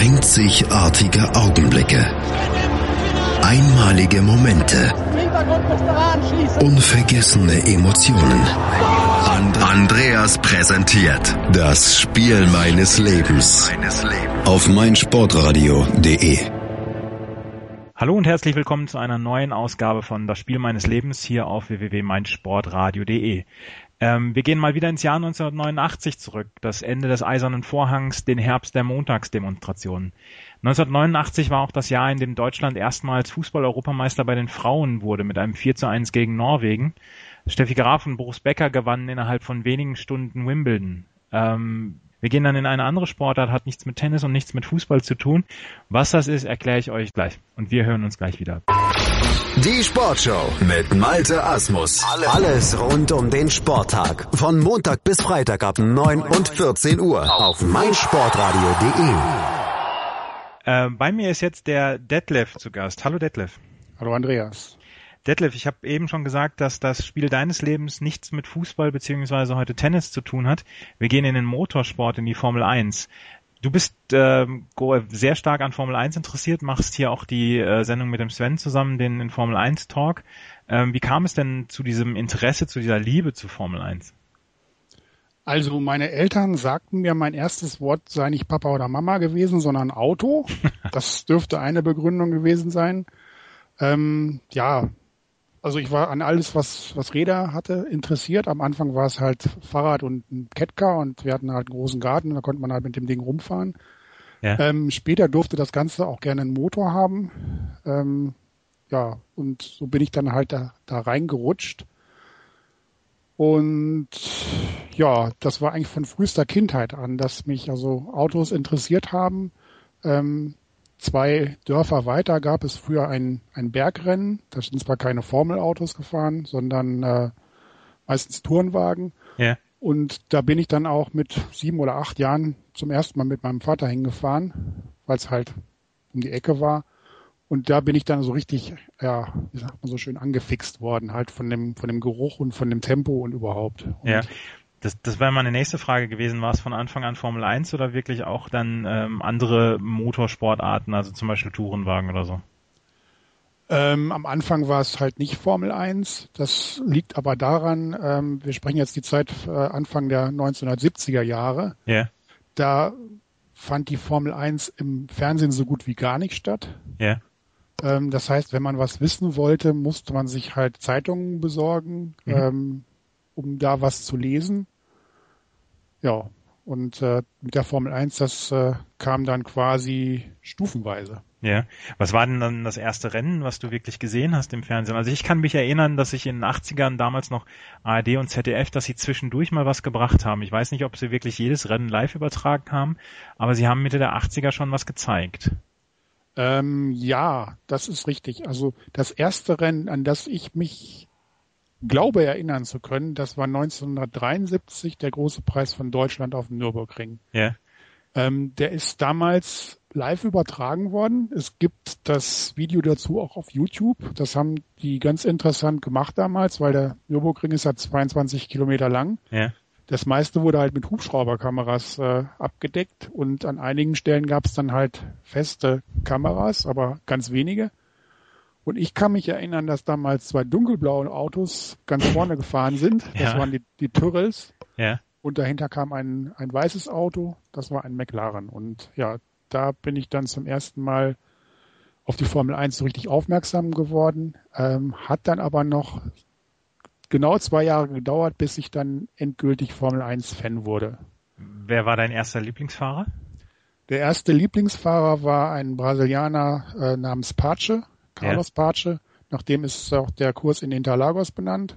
Einzigartige Augenblicke. Einmalige Momente. Unvergessene Emotionen. Andreas präsentiert das Spiel meines Lebens auf meinsportradio.de. Hallo und herzlich willkommen zu einer neuen Ausgabe von Das Spiel meines Lebens hier auf www.meinsportradio.de. Ähm, wir gehen mal wieder ins Jahr 1989 zurück, das Ende des Eisernen Vorhangs, den Herbst der Montagsdemonstrationen. 1989 war auch das Jahr, in dem Deutschland erstmals Fußball-Europameister bei den Frauen wurde mit einem 4 zu 1 gegen Norwegen. Steffi Graf und Boris Becker gewannen innerhalb von wenigen Stunden Wimbledon. Ähm, wir gehen dann in eine andere Sportart, hat nichts mit Tennis und nichts mit Fußball zu tun. Was das ist, erkläre ich euch gleich. Und wir hören uns gleich wieder. Die Sportshow mit Malte Asmus. Alles rund um den Sporttag. Von Montag bis Freitag ab 9 und 14 Uhr auf meinsportradio.de. Äh, bei mir ist jetzt der Detlef zu Gast. Hallo Detlef. Hallo Andreas. Detlef, ich habe eben schon gesagt, dass das Spiel deines Lebens nichts mit Fußball beziehungsweise heute Tennis zu tun hat. Wir gehen in den Motorsport, in die Formel 1. Du bist äh, sehr stark an Formel 1 interessiert, machst hier auch die äh, Sendung mit dem Sven zusammen, den, den Formel 1 Talk. Ähm, wie kam es denn zu diesem Interesse, zu dieser Liebe zu Formel 1? Also meine Eltern sagten mir, mein erstes Wort sei nicht Papa oder Mama gewesen, sondern Auto. Das dürfte eine Begründung gewesen sein. Ähm, ja, also ich war an alles, was, was Räder hatte, interessiert. Am Anfang war es halt Fahrrad und ein Catcar und wir hatten halt einen großen Garten, da konnte man halt mit dem Ding rumfahren. Ja. Ähm, später durfte das Ganze auch gerne einen Motor haben. Ähm, ja, und so bin ich dann halt da, da reingerutscht. Und ja, das war eigentlich von frühester Kindheit an, dass mich also Autos interessiert haben. Ähm, Zwei Dörfer weiter gab es früher ein, ein Bergrennen. Da sind zwar keine Formelautos gefahren, sondern äh, meistens Tourenwagen. Ja. Und da bin ich dann auch mit sieben oder acht Jahren zum ersten Mal mit meinem Vater hingefahren, weil es halt um die Ecke war. Und da bin ich dann so richtig, ja, wie sagt man so schön, angefixt worden, halt von dem, von dem Geruch und von dem Tempo und überhaupt. Und ja. Das, das wäre meine nächste Frage gewesen. War es von Anfang an Formel 1 oder wirklich auch dann ähm, andere Motorsportarten, also zum Beispiel Tourenwagen oder so? Ähm, am Anfang war es halt nicht Formel 1. Das liegt aber daran, ähm, wir sprechen jetzt die Zeit äh, Anfang der 1970er Jahre. Ja. Yeah. Da fand die Formel 1 im Fernsehen so gut wie gar nicht statt. Ja. Yeah. Ähm, das heißt, wenn man was wissen wollte, musste man sich halt Zeitungen besorgen. Mhm. Um da was zu lesen. Ja, und äh, mit der Formel 1, das äh, kam dann quasi stufenweise. Ja. Was war denn dann das erste Rennen, was du wirklich gesehen hast im Fernsehen? Also ich kann mich erinnern, dass ich in den 80ern damals noch ARD und ZDF, dass sie zwischendurch mal was gebracht haben. Ich weiß nicht, ob sie wirklich jedes Rennen live übertragen haben, aber sie haben Mitte der 80er schon was gezeigt. Ähm, ja, das ist richtig. Also das erste Rennen, an das ich mich glaube erinnern zu können, das war 1973 der große Preis von Deutschland auf dem Nürburgring. Ja. Ähm, der ist damals live übertragen worden. Es gibt das Video dazu auch auf YouTube. Das haben die ganz interessant gemacht damals, weil der Nürburgring ist ja 22 Kilometer lang. Ja. Das meiste wurde halt mit Hubschrauberkameras äh, abgedeckt und an einigen Stellen gab es dann halt feste Kameras, aber ganz wenige. Und ich kann mich erinnern, dass damals zwei dunkelblaue Autos ganz vorne gefahren sind. Das ja. waren die, die Tyrrells. Ja. Und dahinter kam ein, ein weißes Auto. Das war ein McLaren. Und ja, da bin ich dann zum ersten Mal auf die Formel 1 so richtig aufmerksam geworden. Ähm, hat dann aber noch genau zwei Jahre gedauert, bis ich dann endgültig Formel 1 Fan wurde. Wer war dein erster Lieblingsfahrer? Der erste Lieblingsfahrer war ein Brasilianer äh, namens Pace. Carlos ja. Pace. Nachdem ist auch der Kurs in Interlagos benannt.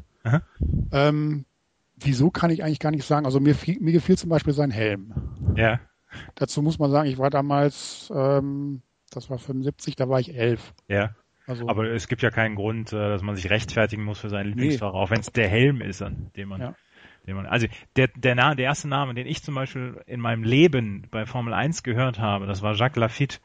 Ähm, wieso kann ich eigentlich gar nicht sagen. Also mir, mir gefiel zum Beispiel sein Helm. Ja. Dazu muss man sagen, ich war damals, ähm, das war 75, da war ich elf. Ja. Also, Aber es gibt ja keinen Grund, äh, dass man sich rechtfertigen muss für seinen Lieblingsfahrer, nee. auch wenn es der Helm ist, an dem man, ja. den man. Also der, der, der erste Name, den ich zum Beispiel in meinem Leben bei Formel 1 gehört habe, das war Jacques Lafitte.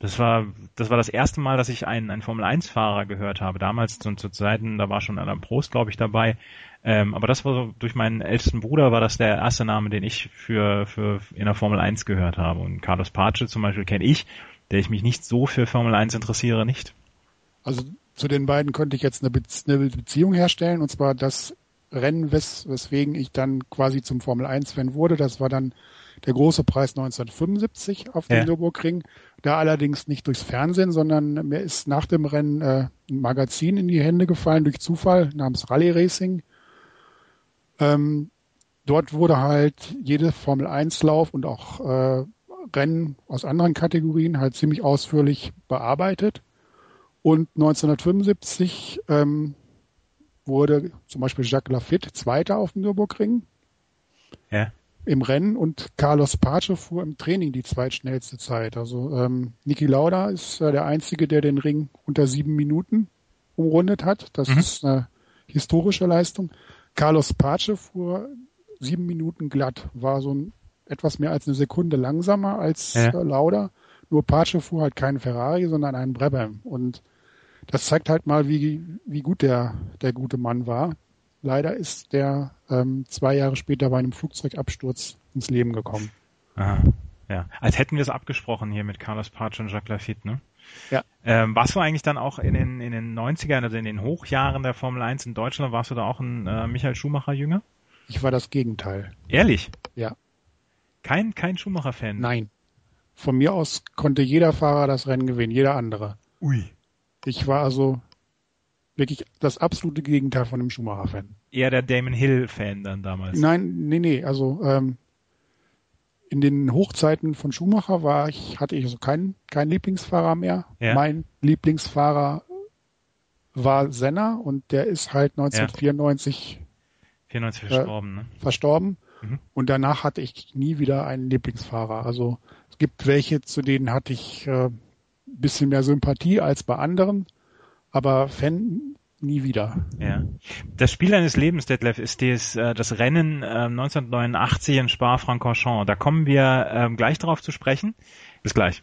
Das war, das war das erste Mal, dass ich einen, einen Formel-1-Fahrer gehört habe. Damals zu, zu Zeiten, da war schon Adam Prost, glaube ich, dabei. Ähm, aber das war so, durch meinen ältesten Bruder war das der erste Name, den ich für, für in der Formel 1 gehört habe. Und Carlos Pace zum Beispiel kenne ich, der ich mich nicht so für Formel 1 interessiere, nicht. Also zu den beiden konnte ich jetzt eine, Be eine Beziehung herstellen, und zwar das Rennen, wes weswegen ich dann quasi zum Formel 1-Fan wurde. Das war dann der große Preis 1975 auf dem ja. Nürburgring. Da allerdings nicht durchs Fernsehen, sondern mir ist nach dem Rennen äh, ein Magazin in die Hände gefallen durch Zufall namens Rally Racing. Ähm, dort wurde halt jede Formel 1 Lauf und auch äh, Rennen aus anderen Kategorien halt ziemlich ausführlich bearbeitet. Und 1975 ähm, wurde zum Beispiel Jacques Lafitte Zweiter auf dem Nürburgring. Ja im Rennen und Carlos Pace fuhr im Training die zweitschnellste Zeit. Also ähm, Niki Lauda ist äh, der Einzige, der den Ring unter sieben Minuten umrundet hat. Das mhm. ist eine historische Leistung. Carlos Pace fuhr sieben Minuten glatt, war so ein, etwas mehr als eine Sekunde langsamer als ja. äh, Lauda. Nur Pace fuhr halt keinen Ferrari, sondern einen Brabham. Und das zeigt halt mal, wie, wie gut der, der gute Mann war. Leider ist der ähm, zwei Jahre später bei einem Flugzeugabsturz ins Leben gekommen. Aha, ja. Als hätten wir es abgesprochen hier mit Carlos Pace und Jacques Lafitte, ne? Ja. Ähm, warst du eigentlich dann auch in den, in den 90ern, also in den Hochjahren der Formel 1 in Deutschland, warst du da auch ein äh, Michael Schumacher-Jünger? Ich war das Gegenteil. Ehrlich? Ja. Kein, kein Schumacher-Fan? Nein. Von mir aus konnte jeder Fahrer das Rennen gewinnen, jeder andere. Ui. Ich war also wirklich das absolute Gegenteil von einem Schumacher-Fan. Eher der Damon Hill-Fan dann damals. Nein, nee, nee. Also ähm, in den Hochzeiten von Schumacher war ich, hatte ich also keinen kein Lieblingsfahrer mehr. Ja. Mein Lieblingsfahrer war Senna und der ist halt 1994 ja. 94 verstorben, äh, ne? verstorben. Mhm. Und danach hatte ich nie wieder einen Lieblingsfahrer. Also es gibt welche, zu denen hatte ich äh, bisschen mehr Sympathie als bei anderen aber Fan nie wieder. Ja. Das Spiel eines Lebens, Detlef, ist das, äh, das Rennen äh, 1989 in Spa-Francorchamps. Da kommen wir äh, gleich drauf zu sprechen. Bis gleich.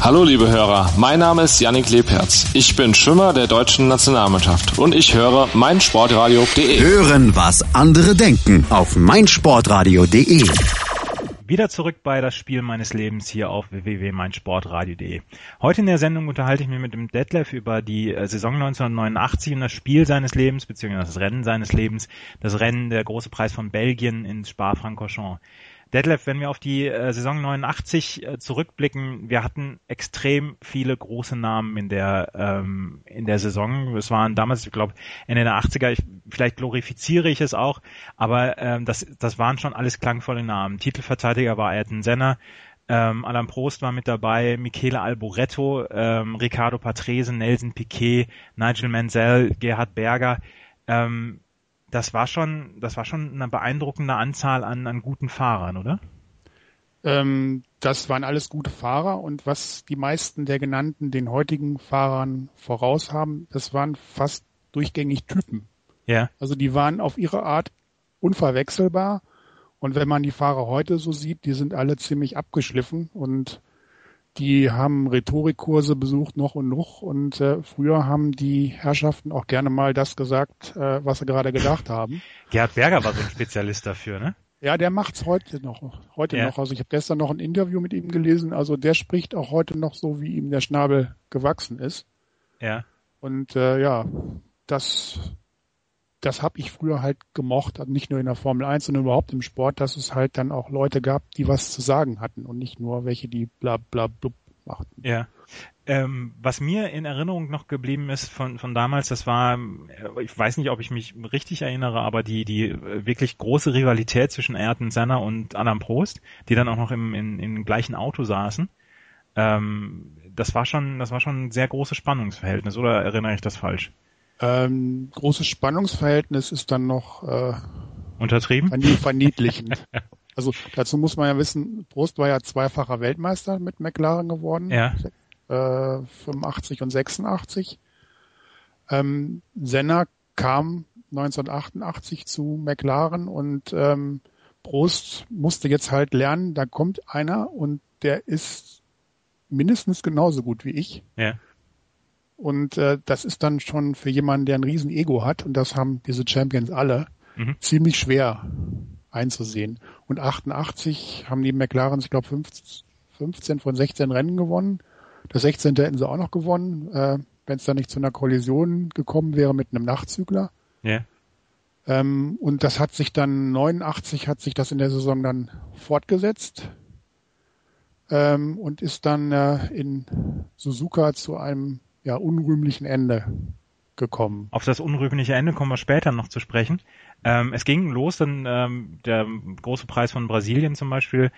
Hallo liebe Hörer, mein Name ist Yannick Lebherz. Ich bin Schwimmer der deutschen Nationalmannschaft und ich höre meinsportradio.de. Hören, was andere denken auf meinsportradio.de. Wieder zurück bei das Spiel meines Lebens hier auf www.meinsportradio.de. Heute in der Sendung unterhalte ich mich mit dem Detlef über die äh, Saison 1989 und das Spiel seines Lebens, beziehungsweise das Rennen seines Lebens, das Rennen der große Preis von Belgien in Spa-Francorchamps. Detlef, wenn wir auf die äh, Saison 89 äh, zurückblicken, wir hatten extrem viele große Namen in der ähm, in der Saison. Es waren damals, ich glaube, Ende der 80er, ich, vielleicht glorifiziere ich es auch, aber ähm, das, das waren schon alles klangvolle Namen. Titelverteidiger war Ayrton Senna, ähm, Alan Prost war mit dabei, Michele Alboretto, ähm, Ricardo Patrese, Nelson Piquet, Nigel Mansell, Gerhard Berger. Ähm, das war schon, das war schon eine beeindruckende Anzahl an, an guten Fahrern, oder? Ähm, das waren alles gute Fahrer und was die meisten der genannten den heutigen Fahrern voraus haben, das waren fast durchgängig Typen. Ja. Also die waren auf ihre Art unverwechselbar und wenn man die Fahrer heute so sieht, die sind alle ziemlich abgeschliffen und die haben Rhetorikkurse besucht noch und noch und äh, früher haben die Herrschaften auch gerne mal das gesagt, äh, was sie gerade gedacht haben. Gerhard Berger war so ein Spezialist dafür, ne? Ja, der macht's heute noch. Heute ja. noch. Also ich habe gestern noch ein Interview mit ihm gelesen. Also der spricht auch heute noch so, wie ihm der Schnabel gewachsen ist. Ja. Und äh, ja, das das habe ich früher halt gemocht, also nicht nur in der Formel 1, sondern überhaupt im Sport, dass es halt dann auch Leute gab, die was zu sagen hatten und nicht nur welche, die bla bla blub machten. Ja. Ähm, was mir in Erinnerung noch geblieben ist von, von damals, das war, ich weiß nicht, ob ich mich richtig erinnere, aber die, die wirklich große Rivalität zwischen Ayrton Senna und Adam Prost, die dann auch noch im, in, im gleichen Auto saßen. Ähm, das war schon, das war schon ein sehr großes Spannungsverhältnis, oder erinnere ich das falsch? Ähm, großes Spannungsverhältnis ist dann noch äh, untertrieben, verniedlichend. also dazu muss man ja wissen, Prost war ja zweifacher Weltmeister mit McLaren geworden, ja. äh, 85 und 86. Ähm, Senna kam 1988 zu McLaren und ähm, Prost musste jetzt halt lernen, da kommt einer und der ist mindestens genauso gut wie ich. Ja. Und äh, das ist dann schon für jemanden, der ein riesen Ego hat, und das haben diese Champions alle, mhm. ziemlich schwer einzusehen. Und 88 haben die McLaren, ich glaube, 15 von 16 Rennen gewonnen. Das 16. hätten sie auch noch gewonnen, äh, wenn es da nicht zu einer Kollision gekommen wäre mit einem Nachzügler. Ja. Ähm, und das hat sich dann 89 hat sich das in der Saison dann fortgesetzt ähm, und ist dann äh, in Suzuka zu einem ja, unrühmlichen Ende gekommen. Auf das unrühmliche Ende kommen wir später noch zu sprechen. Ähm, es ging los, dann ähm, der große Preis von Brasilien zum Beispiel,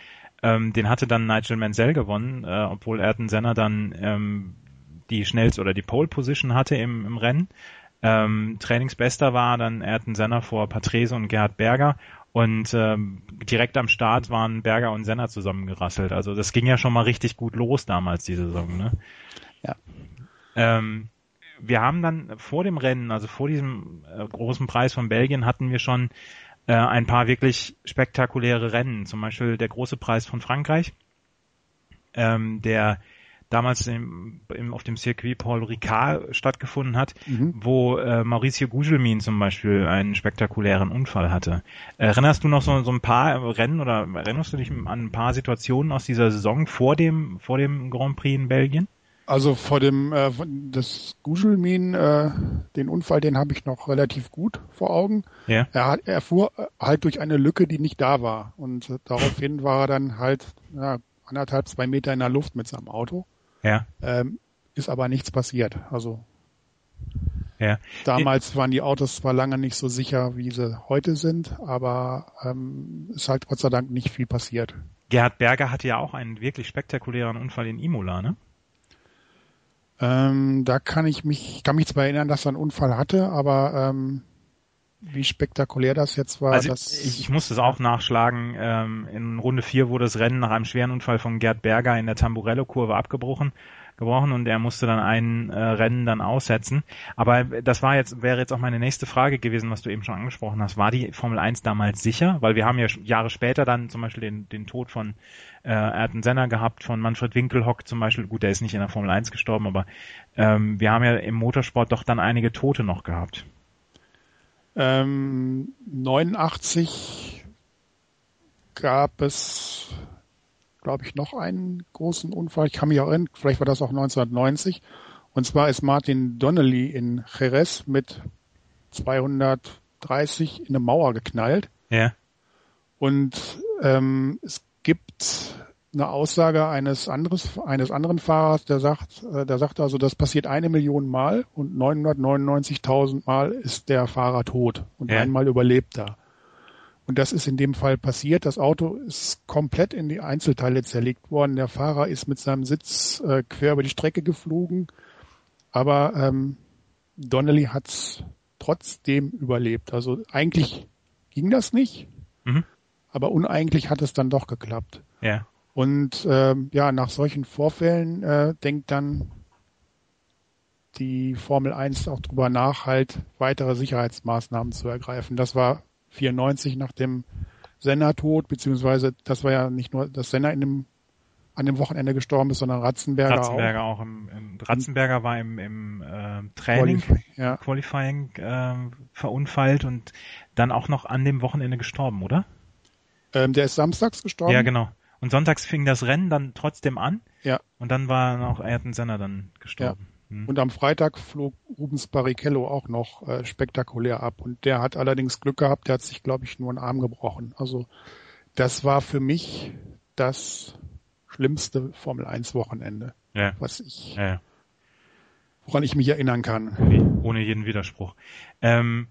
ähm, den hatte dann Nigel Mansell gewonnen, äh, obwohl Ayrton Senna dann ähm, die schnellste oder die Pole Position hatte im, im Rennen. Ähm, Trainingsbester war dann Ayrton Senna vor Patrese und Gerhard Berger und ähm, direkt am Start waren Berger und Senna zusammengerasselt. Also das ging ja schon mal richtig gut los damals, die Saison. Ne? Ja. Ähm, wir haben dann vor dem Rennen, also vor diesem äh, großen Preis von Belgien, hatten wir schon äh, ein paar wirklich spektakuläre Rennen. Zum Beispiel der große Preis von Frankreich, ähm, der damals im, im, auf dem Circuit Paul Ricard stattgefunden hat, mhm. wo äh, Mauricio Gugelmin zum Beispiel einen spektakulären Unfall hatte. Erinnerst du noch so, so ein paar Rennen oder erinnerst du dich an ein paar Situationen aus dieser Saison vor dem, vor dem Grand Prix in Belgien? Also vor dem äh, das Gugelmin, äh, den Unfall, den habe ich noch relativ gut vor Augen. Ja. Er, hat, er fuhr halt durch eine Lücke, die nicht da war. Und äh, daraufhin war er dann halt ja, anderthalb, zwei Meter in der Luft mit seinem Auto. Ja. Ähm, ist aber nichts passiert. Also ja. damals waren die Autos zwar lange nicht so sicher, wie sie heute sind, aber ähm, ist halt Gott sei Dank nicht viel passiert. Gerhard Berger hatte ja auch einen wirklich spektakulären Unfall in Imola, ne? Ähm, da kann ich mich, kann mich zwar erinnern, dass er einen Unfall hatte, aber ähm, wie spektakulär das jetzt war. Also das ich, ich musste es auch nachschlagen. Ähm, in Runde 4 wurde das Rennen nach einem schweren Unfall von Gerd Berger in der Tamburello-Kurve abgebrochen gebrochen und er musste dann ein äh, Rennen dann aussetzen. Aber das war jetzt, wäre jetzt auch meine nächste Frage gewesen, was du eben schon angesprochen hast. War die Formel 1 damals sicher? Weil wir haben ja Jahre später dann zum Beispiel den, den Tod von äh, Ayrton Senna gehabt, von Manfred Winkelhock zum Beispiel. Gut, der ist nicht in der Formel 1 gestorben, aber ähm, wir haben ja im Motorsport doch dann einige Tote noch gehabt. Ähm, 89 gab es glaube ich, noch einen großen Unfall. Ich kann mich auch erinnern, vielleicht war das auch 1990. Und zwar ist Martin Donnelly in Jerez mit 230 in eine Mauer geknallt. Ja. Und ähm, es gibt eine Aussage eines anderes, eines anderen Fahrers, der sagt, äh, der sagt also, das passiert eine Million Mal und 999.000 Mal ist der Fahrer tot und ja. einmal überlebt er. Und das ist in dem Fall passiert. Das Auto ist komplett in die Einzelteile zerlegt worden. Der Fahrer ist mit seinem Sitz äh, quer über die Strecke geflogen. Aber ähm, Donnelly hat es trotzdem überlebt. Also eigentlich ging das nicht, mhm. aber uneigentlich hat es dann doch geklappt. Ja. Und ähm, ja, nach solchen Vorfällen äh, denkt dann die Formel 1 auch drüber nach, halt weitere Sicherheitsmaßnahmen zu ergreifen. Das war 94 nach dem Senna-Tod, beziehungsweise das war ja nicht nur, dass Senna in dem, an dem Wochenende gestorben ist, sondern Ratzenberger, Ratzenberger auch. auch im, im, Ratzenberger war im, im äh, Training, Qualifying, ja. Qualifying äh, verunfallt und dann auch noch an dem Wochenende gestorben, oder? Ähm, der ist samstags gestorben. Ja, genau. Und sonntags fing das Rennen dann trotzdem an. Ja. Und dann war auch Ayrton Senna dann gestorben. Ja. Mhm. Und am Freitag flog Rubens Barrichello auch noch äh, spektakulär ab. Und der hat allerdings Glück gehabt, der hat sich, glaube ich, nur einen Arm gebrochen. Also das war für mich das schlimmste Formel 1 Wochenende, ja. was ich, ja. woran ich mich erinnern kann. Ohne jeden Widerspruch. Ähm,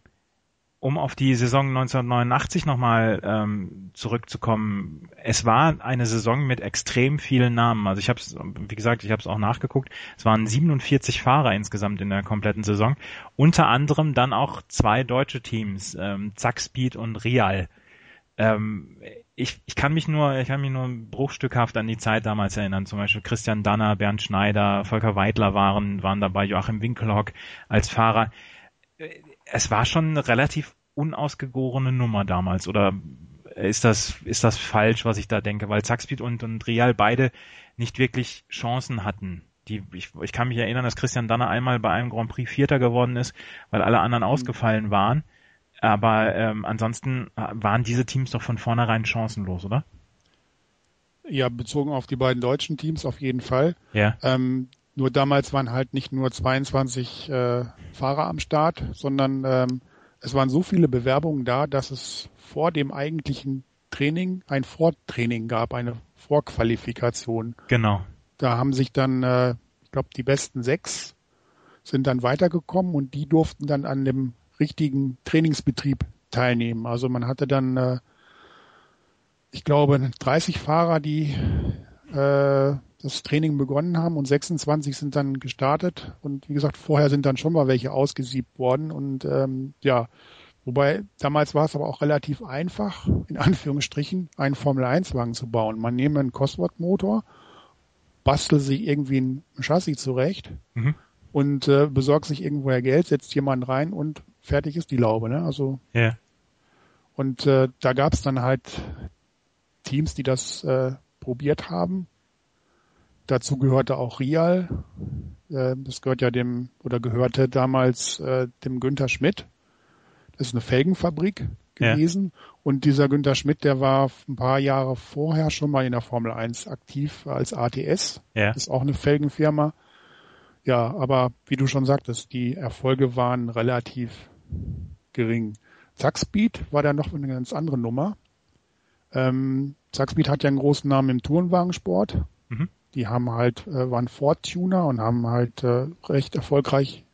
um auf die Saison 1989 nochmal ähm, zurückzukommen, es war eine Saison mit extrem vielen Namen. Also ich habe es, wie gesagt, ich habe es auch nachgeguckt. Es waren 47 Fahrer insgesamt in der kompletten Saison. Unter anderem dann auch zwei deutsche Teams, ähm, Zack Speed und Real. Ähm, ich, ich kann mich nur, ich kann mich nur bruchstückhaft an die Zeit damals erinnern. Zum Beispiel Christian Danner, Bernd Schneider, Volker Weidler waren, waren dabei, Joachim Winkelhock als Fahrer es war schon eine relativ unausgegorene Nummer damals, oder ist das, ist das falsch, was ich da denke? Weil Zackspeed und, und Real beide nicht wirklich Chancen hatten. Die, ich, ich kann mich erinnern, dass Christian Danner einmal bei einem Grand Prix Vierter geworden ist, weil alle anderen mhm. ausgefallen waren. Aber ähm, ansonsten waren diese Teams doch von vornherein chancenlos, oder? Ja, bezogen auf die beiden deutschen Teams auf jeden Fall. Ja. Ähm, nur damals waren halt nicht nur 22 äh, Fahrer am Start, sondern ähm, es waren so viele Bewerbungen da, dass es vor dem eigentlichen Training ein Vortraining gab, eine Vorqualifikation. Genau. Da haben sich dann, äh, ich glaube, die besten sechs sind dann weitergekommen und die durften dann an dem richtigen Trainingsbetrieb teilnehmen. Also man hatte dann, äh, ich glaube, 30 Fahrer, die äh, das Training begonnen haben und 26 sind dann gestartet und wie gesagt, vorher sind dann schon mal welche ausgesiebt worden und ähm, ja, wobei damals war es aber auch relativ einfach, in Anführungsstrichen, einen Formel-1-Wagen zu bauen. Man nehme einen Cosworth-Motor, bastelt sich irgendwie ein Chassis zurecht mhm. und äh, besorgt sich irgendwoher Geld, setzt jemanden rein und fertig ist die Laube. Ne? Also ja. und äh, da gab es dann halt Teams, die das äh, probiert haben. Dazu gehörte auch Rial. Äh, das gehört ja dem oder gehörte damals äh, dem Günther Schmidt. Das ist eine Felgenfabrik gewesen. Ja. Und dieser Günther Schmidt, der war ein paar Jahre vorher schon mal in der Formel 1 aktiv als ATS. Ja. Das ist auch eine Felgenfirma. Ja, aber wie du schon sagtest, die Erfolge waren relativ gering. Zackspeed war da noch eine ganz andere Nummer. Ähm, Zackspeed hat ja einen großen Namen im Tourenwagensport. Mhm. Die haben halt, äh, waren Ford-Tuner und haben halt äh, recht erfolgreich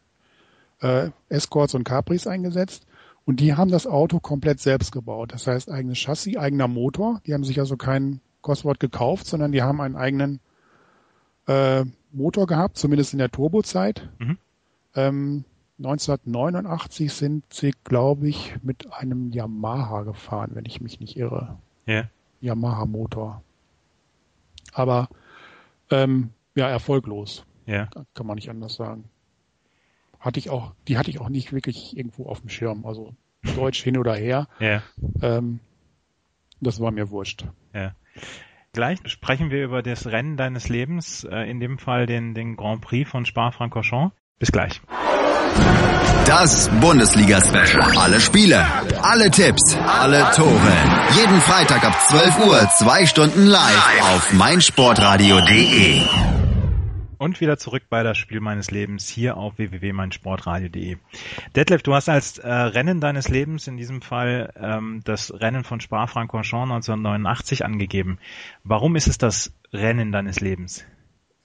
äh, Escorts und Capris eingesetzt. Und die haben das Auto komplett selbst gebaut. Das heißt, eigenes Chassis, eigener Motor. Die haben sich also keinen Cosworth gekauft, sondern die haben einen eigenen äh, Motor gehabt, zumindest in der Turbozeit. Mhm. Ähm, 1989 sind sie, glaube ich, mit einem Yamaha gefahren, wenn ich mich nicht irre. Ja. Yamaha-Motor. Aber ähm, ja, erfolglos. Ja. Kann man nicht anders sagen. Hatte ich auch, die hatte ich auch nicht wirklich irgendwo auf dem Schirm. Also Deutsch hin oder her. Ja. Ähm, das war mir wurscht. Ja. Gleich sprechen wir über das Rennen deines Lebens, äh, in dem Fall den, den Grand Prix von Spa-Francorchamps. Bis gleich. Das Bundesliga-Special. Alle Spiele, alle Tipps, alle Tore. Jeden Freitag ab 12 Uhr, zwei Stunden live auf meinsportradio.de. Und wieder zurück bei das Spiel meines Lebens hier auf www.meinsportradio.de. Detlef, du hast als äh, Rennen deines Lebens in diesem Fall ähm, das Rennen von Spa-Francorchamps 1989 angegeben. Warum ist es das Rennen deines Lebens?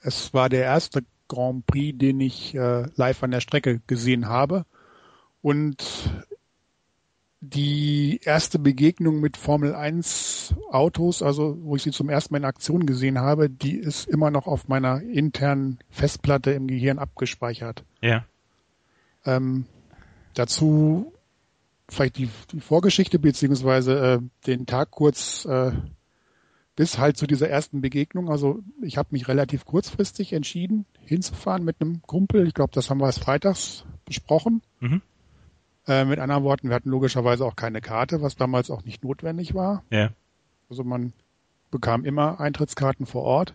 Es war der erste Grand Prix, den ich äh, live an der Strecke gesehen habe. Und die erste Begegnung mit Formel 1 Autos, also wo ich sie zum ersten Mal in Aktion gesehen habe, die ist immer noch auf meiner internen Festplatte im Gehirn abgespeichert. Ja. Ähm, dazu vielleicht die, die Vorgeschichte beziehungsweise äh, den Tag kurz äh, bis halt zu dieser ersten Begegnung. Also ich habe mich relativ kurzfristig entschieden, hinzufahren mit einem Kumpel. Ich glaube, das haben wir erst freitags besprochen. Mhm. Äh, mit anderen Worten, wir hatten logischerweise auch keine Karte, was damals auch nicht notwendig war. Ja. Also man bekam immer Eintrittskarten vor Ort.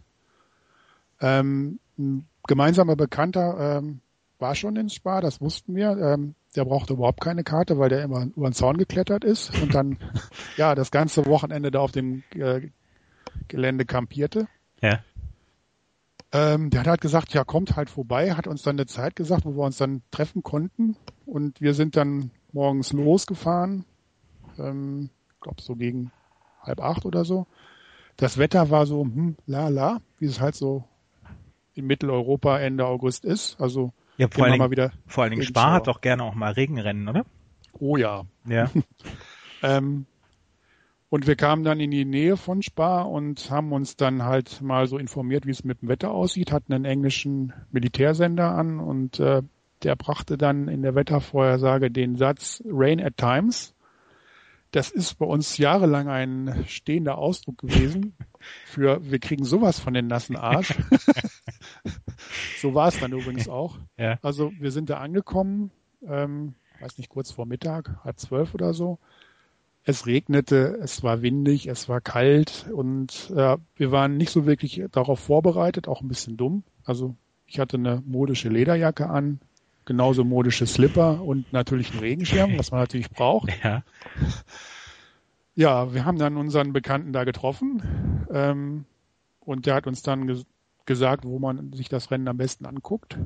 Ähm, ein gemeinsamer Bekannter ähm, war schon ins Spar, das wussten wir. Ähm, der brauchte überhaupt keine Karte, weil der immer über den Zaun geklettert ist und dann ja das ganze Wochenende da auf dem äh, Gelände kampierte. Ja. Ähm, der hat halt gesagt, ja, kommt halt vorbei, hat uns dann eine Zeit gesagt, wo wir uns dann treffen konnten. Und wir sind dann morgens losgefahren. Ähm, glaube so gegen halb acht oder so. Das Wetter war so, hm, la la, wie es halt so in Mitteleuropa Ende August ist. Also ja, vor allen, Dingen, vor allen Dingen Spa hat doch gerne auch mal Regenrennen, oder? Oh ja. Ja. ähm, und wir kamen dann in die Nähe von Spa und haben uns dann halt mal so informiert, wie es mit dem Wetter aussieht, hatten einen englischen Militärsender an und äh, der brachte dann in der Wettervorhersage den Satz Rain at times. Das ist bei uns jahrelang ein stehender Ausdruck gewesen für wir kriegen sowas von den nassen Arsch. so war es dann übrigens auch. Ja. Also wir sind da angekommen, ähm, weiß nicht, kurz vor Mittag, halb zwölf oder so es regnete, es war windig, es war kalt und äh, wir waren nicht so wirklich darauf vorbereitet, auch ein bisschen dumm. Also ich hatte eine modische Lederjacke an, genauso modische Slipper und natürlich einen Regenschirm, was man natürlich braucht. Ja. Ja, wir haben dann unseren Bekannten da getroffen ähm, und der hat uns dann ges gesagt, wo man sich das Rennen am besten anguckt.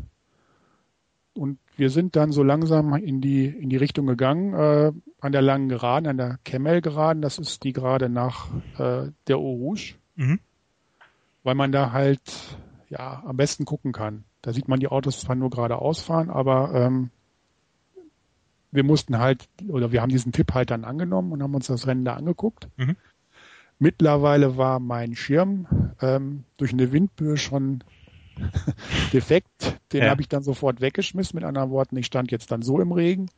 Und wir sind dann so langsam in die, in die Richtung gegangen, äh, an der langen Geraden, an der Kemmel-Geraden, das ist die Gerade nach äh, der Eau Rouge, Mhm. weil man da halt ja am besten gucken kann. Da sieht man die Autos zwar nur geradeaus fahren, aber ähm, wir mussten halt, oder wir haben diesen Tipp halt dann angenommen und haben uns das Rennen da angeguckt. Mhm. Mittlerweile war mein Schirm ähm, durch eine Windböe schon defekt. Den Ja. habe ich dann sofort weggeschmissen. Mit anderen Worten, ich stand jetzt dann so im Regen,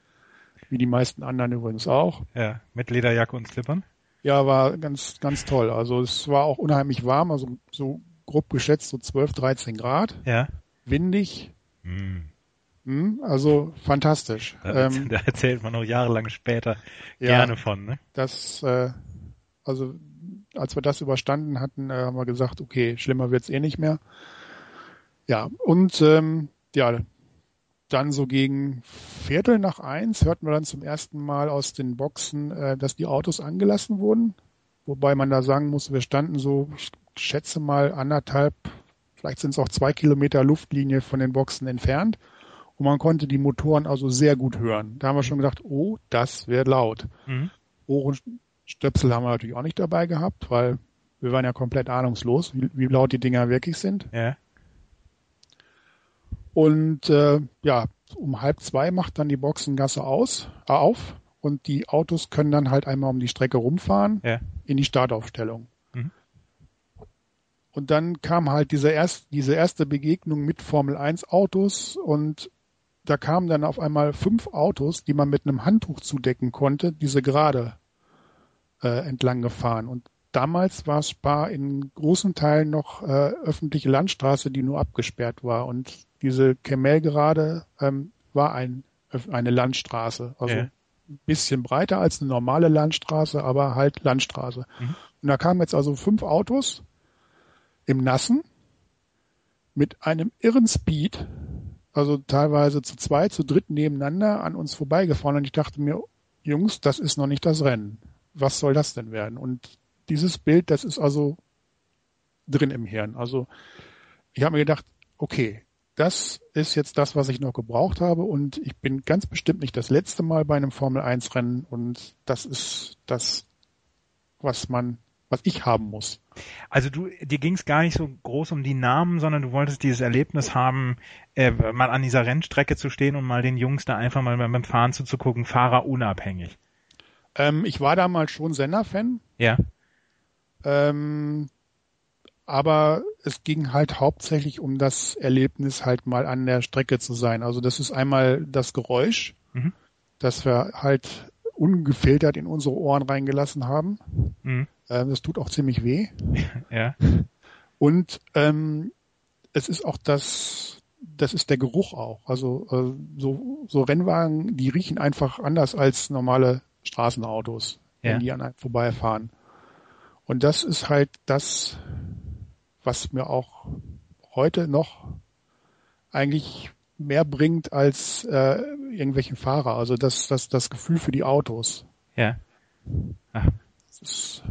wie die meisten anderen übrigens auch. Ja, mit Lederjacke und Slippern. Ja, war ganz, ganz toll. Also es war auch unheimlich warm, also so grob geschätzt so 12, 13 Grad, Ja. windig. Hm, also fantastisch. Da, Ähm, da erzählt man noch jahrelang später ja, gerne von, ne? das, äh, also als wir das überstanden hatten, äh, haben wir gesagt, okay, schlimmer wird's eh nicht mehr. Ja, und ähm, ja, dann so gegen Viertel nach eins hörten wir dann zum ersten Mal aus den Boxen, äh, dass die Autos angelassen wurden. Wobei man da sagen muss, wir standen so, ich schätze mal anderthalb, vielleicht sind es auch zwei Kilometer Luftlinie von den Boxen entfernt. Und man konnte die Motoren also sehr gut hören. Da haben wir schon gedacht, oh, das wird laut. Mhm. Ohrenstöpsel haben wir natürlich auch nicht dabei gehabt, weil wir waren ja komplett ahnungslos, wie, wie laut die Dinger wirklich sind. Ja. Und äh, ja, um halb zwei macht dann die Boxengasse aus, äh, auf und die Autos können dann halt einmal um die Strecke rumfahren Ja. in die Startaufstellung. Mhm. Und dann kam halt diese, erst, diese erste Begegnung mit Formel 1 Autos und da kamen dann auf einmal fünf Autos, die man mit einem Handtuch zudecken konnte, diese gerade äh, entlang gefahren. Und damals war Spa in großen Teilen noch äh, öffentliche Landstraße, die nur abgesperrt war. Und diese Kemel gerade ähm, war ein, eine Landstraße. Also Ja. ein bisschen breiter als eine normale Landstraße, aber halt Landstraße. Mhm. Und da kamen jetzt also fünf Autos im Nassen mit einem irren Speed, also teilweise zu zwei, zu dritt nebeneinander an uns vorbeigefahren und ich dachte mir, Jungs, das ist noch nicht das Rennen. Was soll das denn werden? Und dieses Bild, das ist also drin im Hirn. Also ich habe mir gedacht, okay, das ist jetzt das, was ich noch gebraucht habe und ich bin ganz bestimmt nicht das letzte Mal bei einem Formel 1 Rennen und das ist das, was man, was ich haben muss. Also du, dir ging es gar nicht so groß um die Namen, sondern du wolltest dieses Erlebnis haben, äh, mal an dieser Rennstrecke zu stehen und mal den Jungs da einfach mal beim Fahren zuzugucken, Fahrer unabhängig. Ähm, ich war damals schon Senna-Fan, Ja. Ähm, aber es ging halt hauptsächlich um das Erlebnis, halt mal an der Strecke zu sein. Also das ist einmal das Geräusch, Mhm. das wir halt ungefiltert in unsere Ohren reingelassen haben. Mhm. Ähm, das tut auch ziemlich weh. Ja. Und ähm, es ist auch das, das ist der Geruch auch. Also äh, so, so Rennwagen, die riechen einfach anders als normale Straßenautos, Ja. wenn die an einem vorbeifahren. Und das ist halt das, was mir auch heute noch eigentlich mehr bringt als äh, irgendwelchen Fahrer. Also das, das, das Gefühl für die Autos. Ja. Ach, Das ist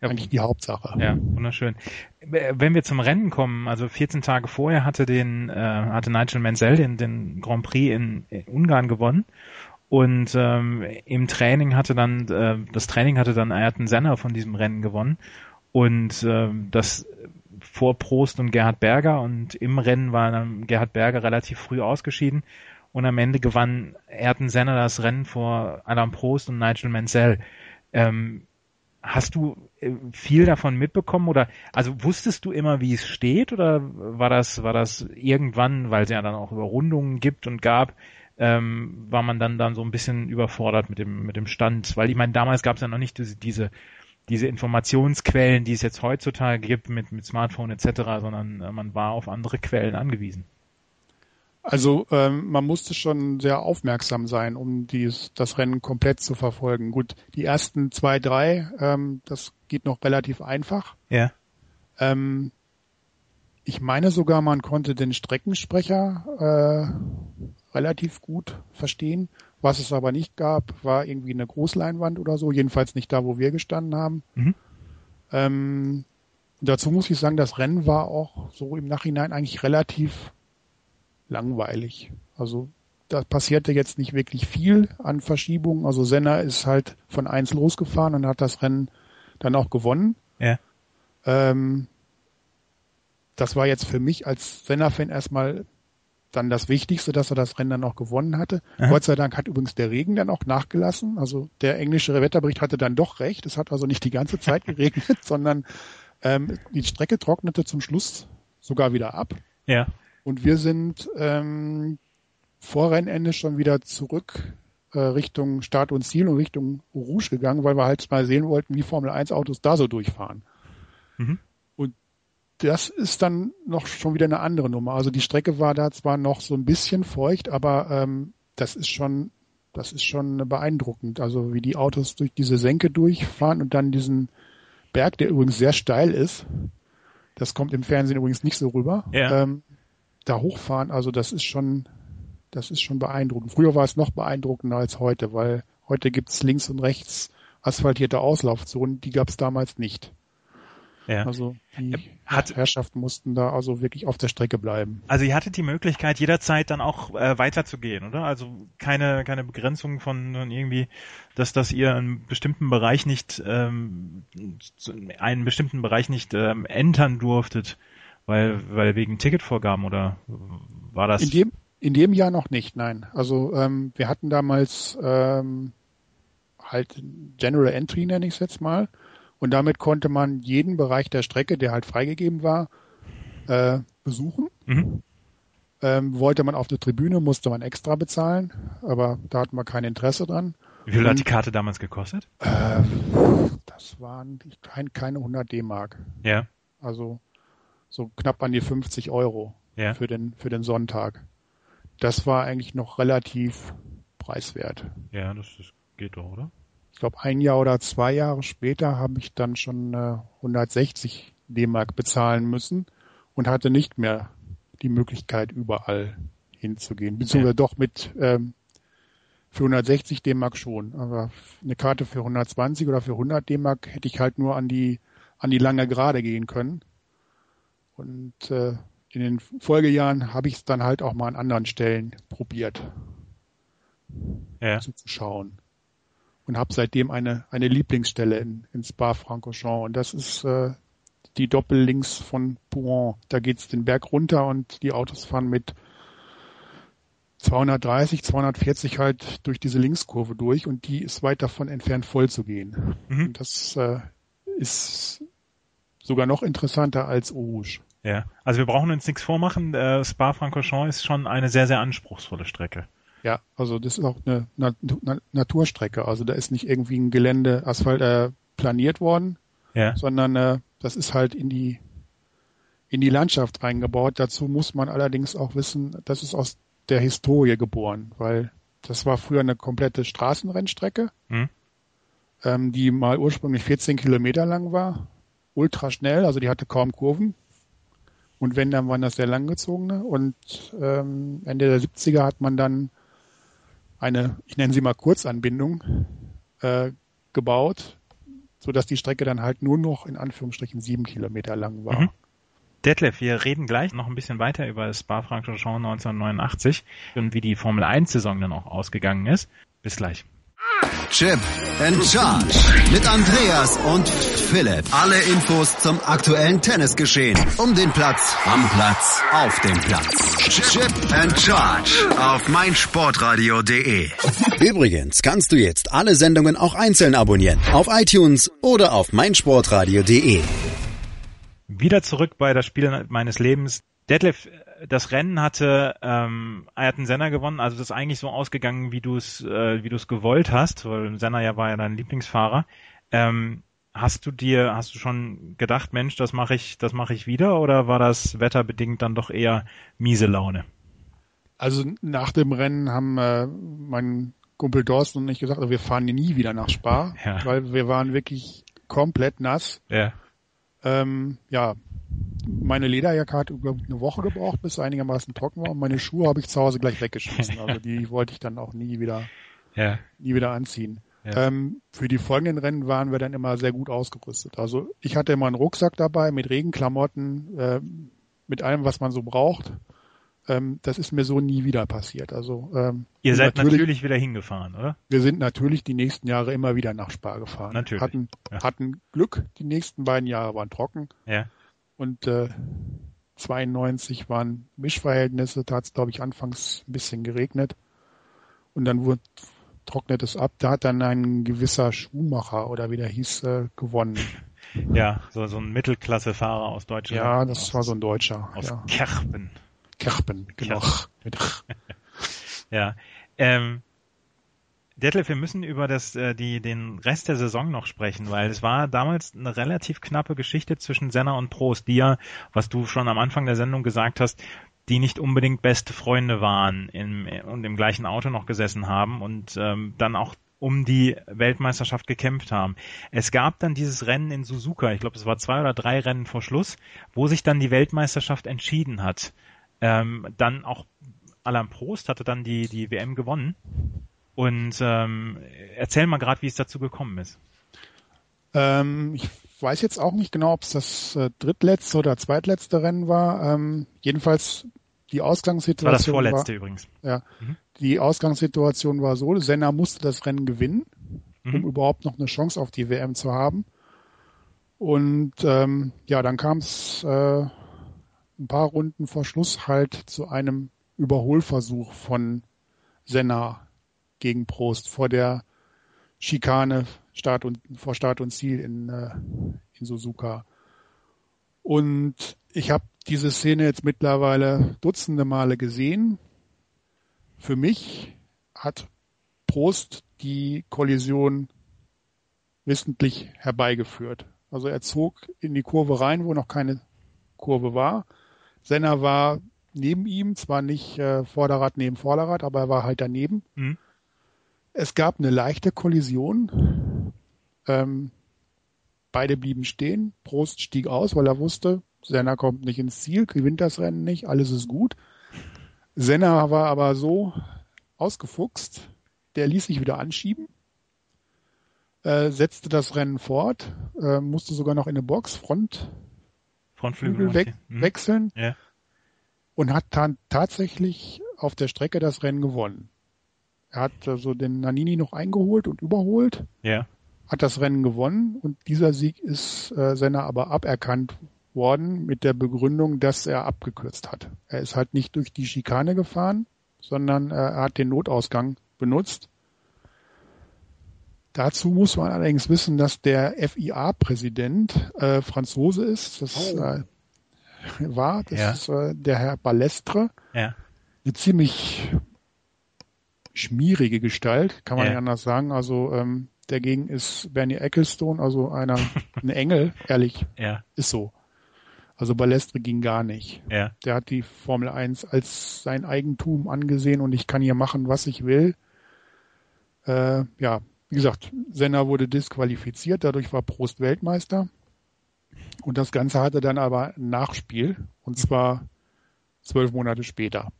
ja, eigentlich die Hauptsache. Ja, wunderschön. Wenn wir zum Rennen kommen, also 14 Tage vorher hatte den äh, hatte Nigel Mansell den, den Grand Prix in, in Ungarn gewonnen und ähm, im Training hatte dann äh, das Training hatte dann Ayrton Senna von diesem Rennen gewonnen. Und ähm, das vor Prost und Gerhard Berger. Und im Rennen war dann Gerhard Berger relativ früh ausgeschieden. Und am Ende gewann Ayrton Senna das Rennen vor Alain Prost und Nigel Mansell. Ähm, Hast du äh, viel davon mitbekommen oder also wusstest du immer, wie es steht? Oder war das war das irgendwann, weil es ja dann auch Überrundungen gibt und gab, ähm, war man dann dann so ein bisschen überfordert mit dem mit dem Stand, weil ich meine damals gab es ja noch nicht diese diese diese Informationsquellen, die es jetzt heutzutage gibt mit mit Smartphone etc., sondern äh, man war auf andere Quellen angewiesen. Also ähm, man musste schon sehr aufmerksam sein, um dies, das Rennen komplett zu verfolgen. Gut, die ersten zwei, drei, ähm, das geht noch relativ einfach. Ja. Ähm, ich meine sogar, man konnte den Streckensprecher äh, relativ gut verstehen. Was es aber nicht gab, war irgendwie eine Großleinwand oder so, jedenfalls nicht da, wo wir gestanden haben. Mhm. Ähm, dazu muss ich sagen, das Rennen war auch so im Nachhinein eigentlich relativ langweilig. Also da passierte jetzt nicht wirklich viel an Verschiebungen. Also Senna ist halt von eins losgefahren und hat das Rennen dann auch gewonnen. Ja. Ähm, das war jetzt für mich als Senna-Fan erstmal dann das Wichtigste, dass er das Rennen dann auch gewonnen hatte. Aha. Gott sei Dank hat übrigens der Regen dann auch nachgelassen. Also der englische Wetterbericht hatte dann doch recht. Es hat also nicht die ganze Zeit geregnet, sondern ähm, die Strecke trocknete zum Schluss sogar wieder ab. Ja. Und wir sind ähm, vor Rennende schon wieder zurück äh, Richtung Start und Ziel und Richtung Rouge gegangen, weil wir halt mal sehen wollten, wie Formel 1 Autos da so durchfahren. Mhm. Das ist dann noch schon wieder eine andere Nummer. Also die Strecke war da zwar noch so ein bisschen feucht, aber ähm, das ist schon, das ist schon beeindruckend. Also wie die Autos durch diese Senke durchfahren und dann diesen Berg, der übrigens sehr steil ist. Das kommt im Fernsehen übrigens nicht so rüber. Ja. Ähm, da hochfahren, also das ist schon, das ist schon beeindruckend. Früher war es noch beeindruckender als heute, weil heute gibt's links und rechts asphaltierte Auslaufzonen, die gab's damals nicht. Ja. Also die Hat, Herrschaften mussten da also wirklich auf der Strecke bleiben. Also ihr hattet die Möglichkeit jederzeit dann auch äh, weiterzugehen, oder? Also keine keine Begrenzung von irgendwie, dass dass ihr einen bestimmten Bereich nicht ähm, einen bestimmten Bereich nicht ähm, entern durftet. Weil, weil wegen Ticketvorgaben oder war das? In dem, in dem Jahr noch nicht, nein. Also ähm, wir hatten damals ähm, halt General Entry, nenne ich es jetzt mal. Und damit konnte man jeden Bereich der Strecke, der halt freigegeben war, äh, besuchen. Mhm. Ähm, wollte man auf der Tribüne, musste man extra bezahlen, aber da hatten wir kein Interesse dran. Wie viel Und, hat die Karte damals gekostet? Äh, das waren kein, keine 100 D-Mark. Ja. Also so knapp an die 50 Euro ja. für den für den Sonntag. Das war eigentlich noch relativ preiswert. Ja, das, das geht doch, oder? Ich glaube, ein Jahr oder zwei Jahre später habe ich dann schon äh, 160 D-Mark bezahlen müssen und hatte nicht mehr die Möglichkeit, überall hinzugehen. Beziehungsweise ja. doch mit ähm, für 160 D-Mark schon. Aber eine Karte für 120 oder für 100 D-Mark hätte ich halt nur an die an die lange Gerade gehen können. Und äh, in den Folgejahren habe ich es dann halt auch mal an anderen Stellen probiert ja. zuzuschauen. Und habe seitdem eine, eine Lieblingsstelle in, in Spa-Francorchamps. Und das ist äh, die Doppellinks von Pouan. Da geht's den Berg runter und die Autos fahren mit 230, 240 halt durch diese Linkskurve durch und die ist weit davon entfernt voll zu gehen. Mhm. Und das äh, ist sogar noch interessanter als Rouge. Ja, also wir brauchen uns nichts vormachen. Äh, Spa-Francorchamps ist schon eine sehr, sehr anspruchsvolle Strecke. Ja, also das ist auch eine Na Na Naturstrecke. Also da ist nicht irgendwie ein Gelände, Asphalt äh, planiert worden, ja. sondern äh, das ist halt in die in die Landschaft reingebaut. Dazu muss man allerdings auch wissen, das ist aus der Historie geboren, weil das war früher eine komplette Straßenrennstrecke, hm. ähm, die mal ursprünglich 14 Kilometer lang war, ultra schnell, also die hatte kaum Kurven, und wenn, dann waren das sehr langgezogene. Und ähm, Ende der 70er hat man dann eine, ich nenne sie mal Kurzanbindung, äh, gebaut, so dass die Strecke dann halt nur noch in Anführungsstrichen sieben Kilometer lang war. Mhm. Detlef, wir reden gleich noch ein bisschen weiter über das Spa-Francorchamps 1989 und wie die Formel 1-Saison dann auch ausgegangen ist. Bis gleich. Chip and Charge mit Andreas und Philipp. Alle Infos zum aktuellen Tennisgeschehen. Um den Platz, am Platz, auf dem Platz. Chip and Charge auf meinsportradio.de. Übrigens kannst du jetzt alle Sendungen auch einzeln abonnieren. Auf iTunes oder auf meinsportradio.de. Wieder zurück bei das Spiel meines Lebens. Detlef, das Rennen hatte ähm, Ayrton Senna gewonnen, also das ist eigentlich so ausgegangen, wie du es äh, wie du es gewollt hast, weil Senna ja war ja dein Lieblingsfahrer. Ähm, hast du dir, hast du schon gedacht, Mensch, das mache ich, das mache ich wieder, oder war das wetterbedingt dann doch eher miese Laune? Also nach dem Rennen haben äh, mein Kumpel Dorsten und ich gesagt, wir fahren nie wieder nach Spa, Ja. weil wir waren wirklich komplett nass. Ja. Ähm, ja, meine Lederjacke hat über eine Woche gebraucht, bis einigermaßen trocken war und meine Schuhe habe ich zu Hause gleich weggeschmissen. Also die wollte ich dann auch nie wieder, Ja. nie wieder anziehen. Ja. Ähm, für die folgenden Rennen waren wir dann immer sehr gut ausgerüstet. Also ich hatte immer einen Rucksack dabei mit Regenklamotten, ähm, mit allem, was man so braucht. Ähm, das ist mir so nie wieder passiert. Also ähm, Ihr seid natürlich, wieder hingefahren, oder? wir sind natürlich die nächsten Jahre immer wieder nach Spa gefahren. Natürlich, Hatten, ja. hatten Glück, die nächsten beiden Jahre waren trocken Ja. und äh, 92 waren Mischverhältnisse, da hat es glaube ich anfangs ein bisschen geregnet und dann wurde trocknet es ab. Da hat dann ein gewisser Schuhmacher oder wie der hieß äh, gewonnen. Ja, so, so ein Mittelklassefahrer aus Deutschland. Ja, das aus, war so ein Deutscher. aus Ja. Kerpen. Kerpen, genau. Mit Ja. Ähm, Detlef, wir müssen über das, äh, die, den Rest der Saison noch sprechen, weil es war damals eine relativ knappe Geschichte zwischen Senna und Prost, die ja, was du schon am Anfang der Sendung gesagt hast, die nicht unbedingt beste Freunde waren im, und im gleichen Auto noch gesessen haben und ähm, dann auch um die Weltmeisterschaft gekämpft haben. Es gab dann dieses Rennen in Suzuka, ich glaube es war zwei oder drei Rennen vor Schluss, wo sich dann die Weltmeisterschaft entschieden hat. Ähm, dann auch Alain Prost hatte dann die, die WM gewonnen. Und ähm, erzähl mal gerade, wie es dazu gekommen ist. Ähm, ich weiß jetzt auch nicht genau, ob es das äh, drittletzte oder zweitletzte Rennen war. Ähm, jedenfalls die Das war das Ausgangssituation vorletzte übrigens. ja, Mhm. die Ausgangssituation war so, Senna musste das Rennen gewinnen, um Mhm. überhaupt noch eine Chance auf die WM zu haben. Und ähm, ja, dann kam es äh, ein paar Runden vor Schluss halt zu einem Überholversuch von Senna gegen Prost vor der Schikane Start und, vor Start und Ziel in, äh, in Suzuka. Und ich habe diese Szene jetzt mittlerweile dutzende Male gesehen. Für mich hat Prost die Kollision wissentlich herbeigeführt. Also er zog in die Kurve rein, wo noch keine Kurve war. Senna war neben ihm, zwar nicht äh, Vorderrad neben Vorderrad, aber er war halt daneben. Mhm. Es gab eine leichte Kollision. Ähm, beide blieben stehen. Prost stieg aus, weil er wusste, Senna kommt nicht ins Ziel, gewinnt das Rennen nicht, alles ist gut. Senna war aber so ausgefuchst, der ließ sich wieder anschieben, äh, setzte das Rennen fort, äh, musste sogar noch in eine Box, Frontflügel Frontflügel weg, Mhm. wechseln Ja. und hat dann tatsächlich auf der Strecke das Rennen gewonnen. Er hat also den Nannini noch eingeholt und überholt, Ja. hat das Rennen gewonnen und dieser Sieg ist äh, Senna aber aberkannt worden mit der Begründung, dass er abgekürzt hat. Er ist halt nicht durch die Schikane gefahren, sondern äh, er hat den Notausgang benutzt. Dazu muss man allerdings wissen, dass der FIA-Präsident äh, Franzose ist. Das Oh. äh, war, das Ja. ist äh, der Herr Balestre. Ja. Eine ziemlich schmierige Gestalt, kann man Ja. nicht anders sagen. Also ähm, dagegen ist Bernie Ecclestone, also einer, ein Engel, ehrlich, Ja. ist so. Also Balestre ging gar nicht. Ja. Der hat die Formel 1 als sein Eigentum angesehen und ich kann hier machen, was ich will. Äh, ja, wie gesagt, Senna wurde disqualifiziert, dadurch war Prost Weltmeister. Und das Ganze hatte dann aber ein Nachspiel, und zwar zwölf Monate später.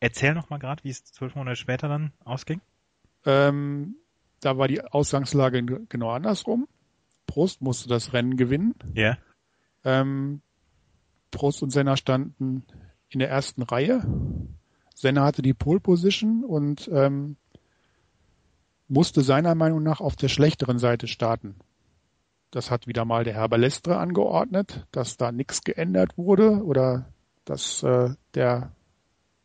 Erzähl noch mal gerade, wie es zwölf Monate später dann ausging. Ähm, da war die Ausgangslage genau andersrum. Prost musste das Rennen gewinnen. Ja. Ähm, Prost und Senna standen in der ersten Reihe. Senna hatte die Pole Position und ähm, musste seiner Meinung nach auf der schlechteren Seite starten. Das hat wieder mal der Herr Balestre angeordnet, dass da nichts geändert wurde oder dass äh, der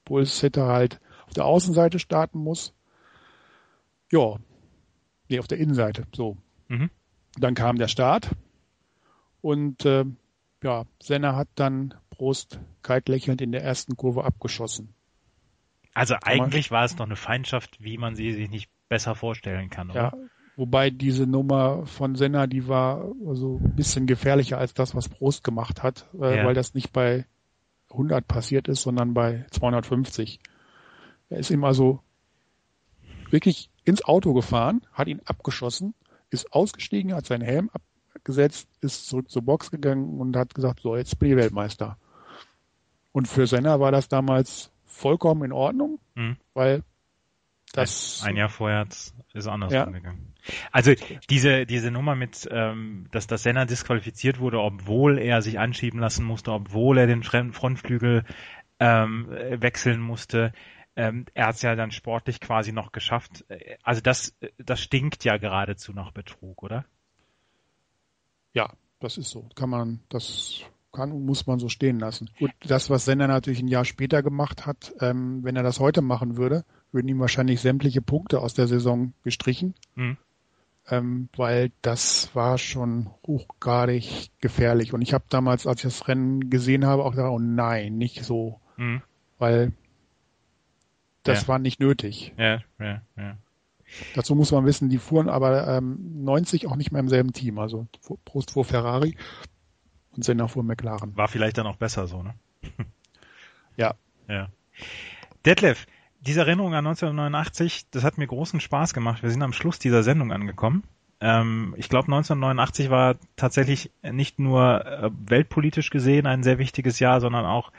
Pulsitter halt auf der Außenseite starten muss. Ja, nee, auf der Innenseite, so. Mhm. Dann kam der Start und äh, ja, Senna hat dann Prost kalt lächelnd in der ersten Kurve abgeschossen. Also eigentlich war es doch eine Feindschaft, wie man sie sich nicht besser vorstellen kann, oder? Ja, wobei diese Nummer von Senna, die war also ein bisschen gefährlicher als das, was Prost gemacht hat, äh, Ja. weil das nicht bei 100 passiert ist, sondern bei 250. Er ist ihm also wirklich ins Auto gefahren, hat ihn abgeschossen, ist ausgestiegen, hat seinen Helm abgesetzt, ist zurück zur Box gegangen und hat gesagt, so, jetzt bin ich Weltmeister. Und für Senna war das damals vollkommen in Ordnung, mhm. weil das ein Jahr vorher ist anders ja. gegangen. Also diese diese Nummer mit, ähm, dass das Senna disqualifiziert wurde, obwohl er sich anschieben lassen musste, obwohl er den Frontflügel ähm, wechseln musste. Ähm, er hat es ja dann sportlich quasi noch geschafft. Also das das stinkt ja geradezu nach Betrug, oder? Ja, das ist so. Kann man das kann und muss man so stehen lassen. Gut, das, was Senna natürlich ein Jahr später gemacht hat, ähm, wenn er das heute machen würde, würden ihm wahrscheinlich sämtliche Punkte aus der Saison gestrichen. Mhm. Ähm, weil das war schon hochgradig gefährlich. Und ich habe damals, als ich das Rennen gesehen habe, auch gesagt, oh nein, nicht so. Mhm. Weil das ja. war nicht nötig. Ja, ja, ja. Dazu muss man wissen, die fuhren aber ähm, 90 auch nicht mehr im selben Team. Also Prost vor Ferrari und Senna vor McLaren. War vielleicht dann auch besser so, ne? ja. Ja. Detlef, diese Erinnerung an 1989, das hat mir großen Spaß gemacht. Wir sind am Schluss dieser Sendung angekommen. Ähm, ich glaube, 1989 war tatsächlich nicht nur äh, weltpolitisch gesehen ein sehr wichtiges Jahr, sondern auch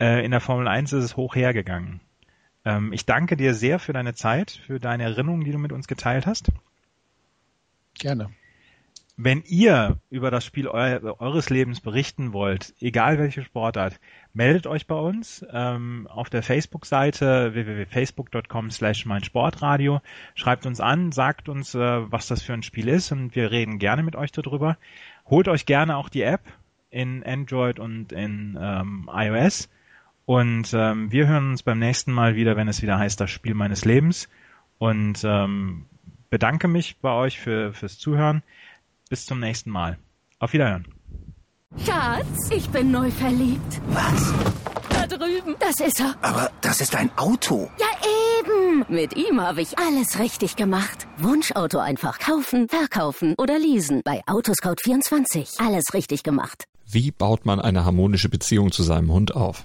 äh, in der Formel 1 ist es hoch hergegangen. Ähm, ich danke dir sehr für deine Zeit, für deine Erinnerungen, die du mit uns geteilt hast. Gerne. Wenn ihr über das Spiel eu eures Lebens berichten wollt, egal welche Sportart, meldet euch bei uns ähm, auf der Facebook-Seite www.facebook.com slash meinsportradio. Schreibt uns an, sagt uns, äh, was das für ein Spiel ist und wir reden gerne mit euch darüber. Holt euch gerne auch die App in Android und in ähm, iOS. Und ähm, wir hören uns beim nächsten Mal wieder, wenn es wieder heißt, das Spiel meines Lebens. Und ähm, bedanke mich bei euch für, fürs Zuhören. Bis zum nächsten Mal. Auf Wiederhören. Schatz, ich bin neu verliebt. Was? Da drüben. Das ist er. Aber das ist ein Auto. Ja, eben. Mit ihm habe ich alles richtig gemacht. Wunschauto einfach kaufen, verkaufen oder leasen. Bei Autoscout24. Alles richtig gemacht. Wie baut man eine harmonische Beziehung zu seinem Hund auf?